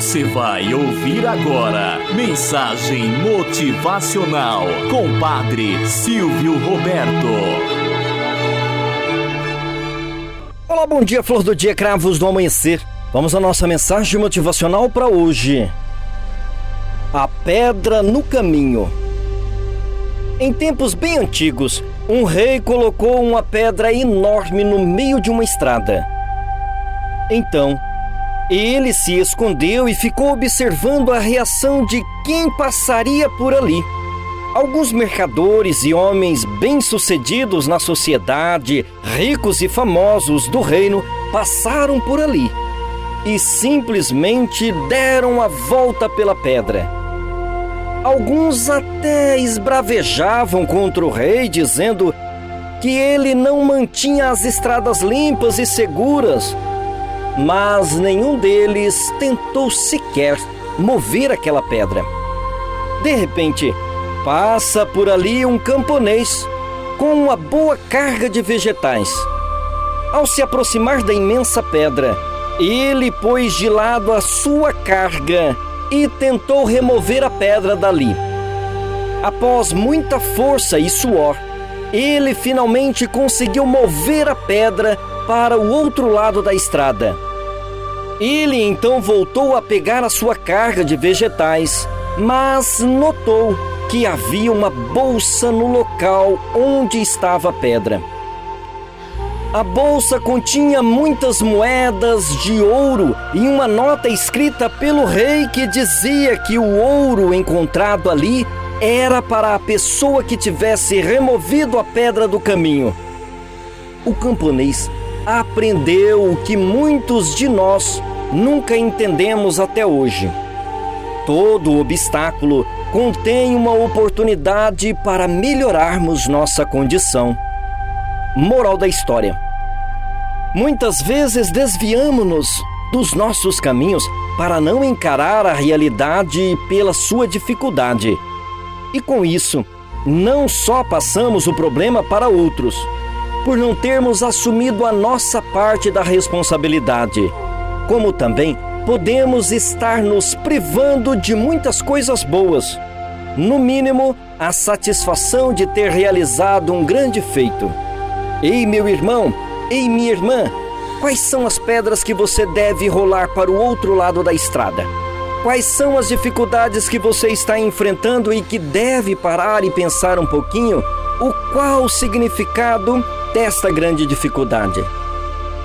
Você vai ouvir agora mensagem motivacional com Padre Silvio Roberto. Olá, bom dia, flor do dia, cravos do amanhecer. Vamos à nossa mensagem motivacional para hoje. A pedra no caminho. Em tempos bem antigos, um rei colocou uma pedra enorme no meio de uma estrada. Então, ele se escondeu e ficou observando a reação de quem passaria por ali. Alguns mercadores e homens bem-sucedidos na sociedade, ricos e famosos do reino, passaram por ali e simplesmente deram a volta pela pedra. Alguns até esbravejavam contra o rei, dizendo que ele não mantinha as estradas limpas e seguras, mas nenhum deles tentou sequer mover aquela pedra. De repente, passa por ali um camponês com uma boa carga de vegetais. Ao se aproximar da imensa pedra, ele pôs de lado a sua carga e tentou remover a pedra dali. Após muita força e suor, ele finalmente conseguiu mover a pedra para o outro lado da estrada. Ele então voltou a pegar a sua carga de vegetais, mas notou que havia uma bolsa no local onde estava a pedra. A bolsa continha muitas moedas de ouro e uma nota escrita pelo rei que dizia que o ouro encontrado ali era para a pessoa que tivesse removido a pedra do caminho. O camponês aprendeu o que muitos de nós nunca entendemos até hoje. Todo obstáculo contém uma oportunidade para melhorarmos nossa condição. Moral da história: Muitas vezes desviamos-nos dos nossos caminhos para não encarar a realidade pela sua dificuldade. E com isso, não só passamos o problema para outros, por não termos assumido a nossa parte da responsabilidade, como também podemos estar nos privando de muitas coisas boas. No mínimo, a satisfação de ter realizado um grande feito. Ei, meu irmão, ei, minha irmã, quais são as pedras que você deve rolar para o outro lado da estrada? Quais são as dificuldades que você está enfrentando e que deve parar e pensar um pouquinho? O qual o significado desta grande dificuldade?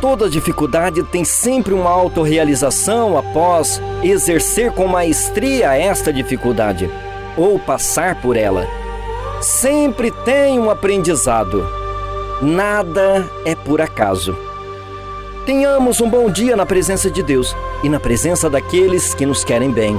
Toda dificuldade tem sempre uma autorrealização após exercer com maestria esta dificuldade ou passar por ela. Sempre tem um aprendizado. Nada é por acaso. Tenhamos um bom dia na presença de Deus e na presença daqueles que nos querem bem.